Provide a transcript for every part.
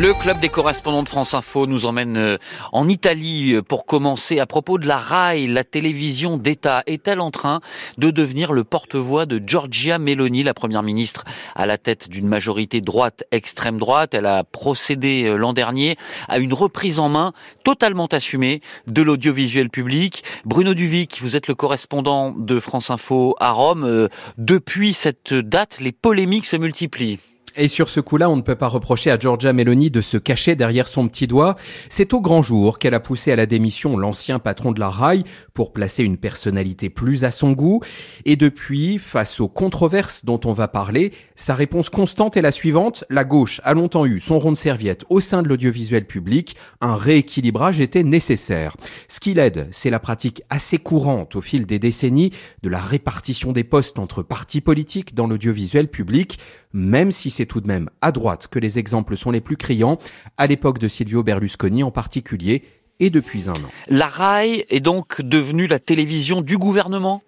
le club des correspondants de France Info nous emmène euh, en Italie euh, pour commencer à propos de la RAI. La télévision d'État est-elle en train de devenir le porte-voix de Giorgia Meloni, la première ministre à la tête d'une majorité droite extrême droite? Elle a procédé euh, l'an dernier à une reprise en main totalement assumée de l'audiovisuel public. Bruno Duvic, vous êtes le correspondant de France Info à Rome. Depuis cette date, les polémiques se multiplient. Et sur ce coup-là, on ne peut pas reprocher à Giorgia Meloni de se cacher derrière son petit doigt. C'est au grand jour qu'elle a poussé à la démission l'ancien patron de la RAI pour placer une personnalité plus à son goût. Et depuis, face aux controverses dont on va parler, sa réponse constante est la suivante. La gauche a longtemps eu son rond de serviette au sein de l'audiovisuel public. Un rééquilibrage était nécessaire. Ce qui l'aide, c'est la pratique assez courante au fil des décennies de la répartition des postes entre partis politiques dans l'audiovisuel public même si c'est tout de même à droite que les exemples sont les plus criants, à l'époque de Silvio Berlusconi en particulier, et depuis un an. La RAI est donc devenue la télévision du gouvernement?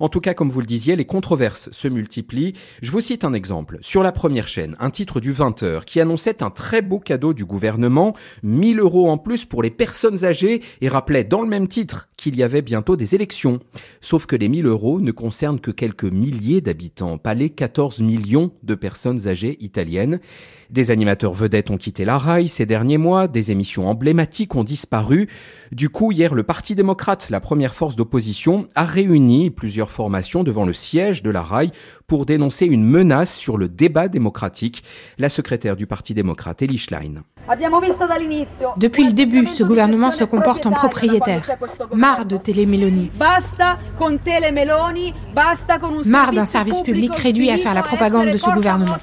En tout cas, comme vous le disiez, les controverses se multiplient. Je vous cite un exemple. Sur la première chaîne, un titre du 20h qui annonçait un très beau cadeau du gouvernement, 1000 euros en plus pour les personnes âgées et rappelait dans le même titre qu'il y avait bientôt des élections. Sauf que les 1000 euros ne concernent que quelques milliers d'habitants, pas les 14 millions de personnes âgées italiennes. Des animateurs vedettes ont quitté la rail ces derniers mois, des émissions emblématiques ont disparu. Du coup, hier, le Parti démocrate, la première force d'opposition, a réuni plusieurs formations devant le siège de la rail pour dénoncer une menace sur le débat démocratique. La secrétaire du Parti démocrate, Elie Schlein. Depuis le début, ce gouvernement se comporte en propriétaire. Marre de Télémélanie. Marre d'un service public réduit à faire la propagande de ce gouvernement.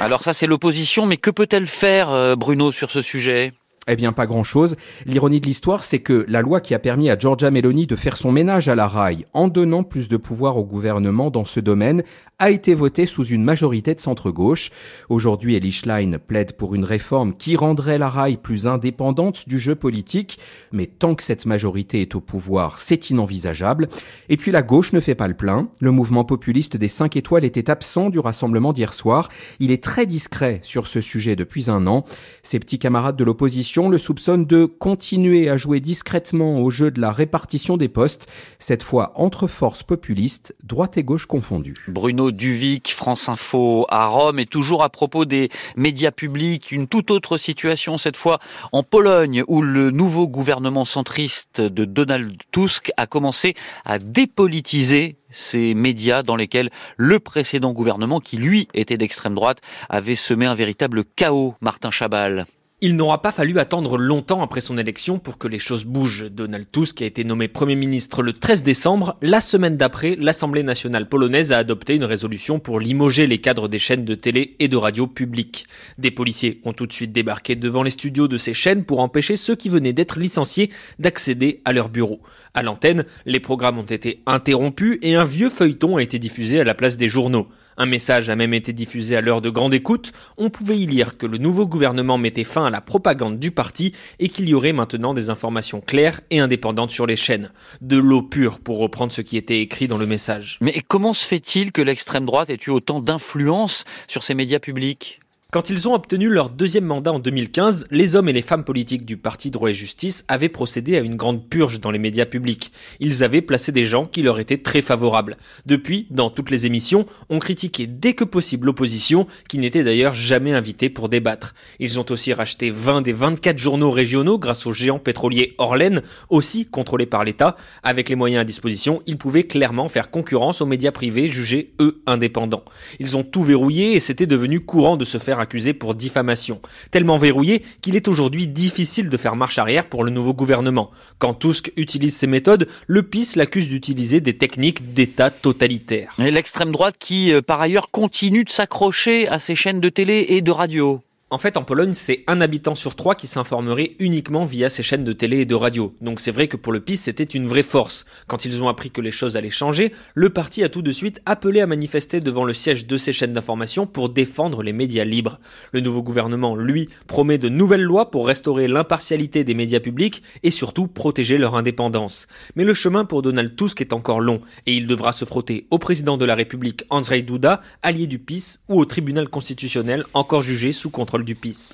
Alors ça c'est l'opposition, mais que peut-elle faire euh, Bruno sur ce sujet? Eh bien, pas grand-chose. L'ironie de l'histoire, c'est que la loi qui a permis à Giorgia Meloni de faire son ménage à la rail en donnant plus de pouvoir au gouvernement dans ce domaine a été votée sous une majorité de centre-gauche. Aujourd'hui, Elie Schlein plaide pour une réforme qui rendrait la rail plus indépendante du jeu politique, mais tant que cette majorité est au pouvoir, c'est inenvisageable. Et puis la gauche ne fait pas le plein. Le mouvement populiste des 5 étoiles était absent du rassemblement d'hier soir. Il est très discret sur ce sujet depuis un an. Ses petits camarades de l'opposition le soupçonne de continuer à jouer discrètement au jeu de la répartition des postes, cette fois entre forces populistes, droite et gauche confondues. Bruno Duvic, France Info à Rome, et toujours à propos des médias publics, une toute autre situation cette fois en Pologne, où le nouveau gouvernement centriste de Donald Tusk a commencé à dépolitiser ces médias dans lesquels le précédent gouvernement, qui lui était d'extrême droite, avait semé un véritable chaos, Martin Chabal. Il n'aura pas fallu attendre longtemps après son élection pour que les choses bougent. Donald Tusk a été nommé Premier ministre le 13 décembre. La semaine d'après, l'Assemblée nationale polonaise a adopté une résolution pour limoger les cadres des chaînes de télé et de radio publiques. Des policiers ont tout de suite débarqué devant les studios de ces chaînes pour empêcher ceux qui venaient d'être licenciés d'accéder à leur bureau. À l'antenne, les programmes ont été interrompus et un vieux feuilleton a été diffusé à la place des journaux. Un message a même été diffusé à l'heure de grande écoute. On pouvait y lire que le nouveau gouvernement mettait fin à la propagande du parti et qu'il y aurait maintenant des informations claires et indépendantes sur les chaînes. De l'eau pure pour reprendre ce qui était écrit dans le message. Mais comment se fait-il que l'extrême droite ait eu autant d'influence sur ces médias publics? Quand ils ont obtenu leur deuxième mandat en 2015, les hommes et les femmes politiques du Parti droit et justice avaient procédé à une grande purge dans les médias publics. Ils avaient placé des gens qui leur étaient très favorables. Depuis, dans toutes les émissions, on critiquait dès que possible l'opposition, qui n'était d'ailleurs jamais invitée pour débattre. Ils ont aussi racheté 20 des 24 journaux régionaux grâce au géant pétrolier Orlen, aussi contrôlé par l'État. Avec les moyens à disposition, ils pouvaient clairement faire concurrence aux médias privés jugés, eux, indépendants. Ils ont tout verrouillé et c'était devenu courant de se faire accusé pour diffamation, tellement verrouillé qu'il est aujourd'hui difficile de faire marche arrière pour le nouveau gouvernement. Quand Tusk utilise ces méthodes, le PIS l'accuse d'utiliser des techniques d'État totalitaire. Et l'extrême droite qui, euh, par ailleurs, continue de s'accrocher à ces chaînes de télé et de radio. En fait, en Pologne, c'est un habitant sur trois qui s'informerait uniquement via ces chaînes de télé et de radio. Donc c'est vrai que pour le PIS, c'était une vraie force. Quand ils ont appris que les choses allaient changer, le parti a tout de suite appelé à manifester devant le siège de ces chaînes d'information pour défendre les médias libres. Le nouveau gouvernement, lui, promet de nouvelles lois pour restaurer l'impartialité des médias publics et surtout protéger leur indépendance. Mais le chemin pour Donald Tusk est encore long et il devra se frotter au président de la République Andrzej Duda, allié du PIS, ou au tribunal constitutionnel encore jugé sous contrôle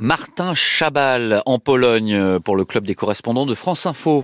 Martin Chabal en Pologne pour le club des correspondants de France Info.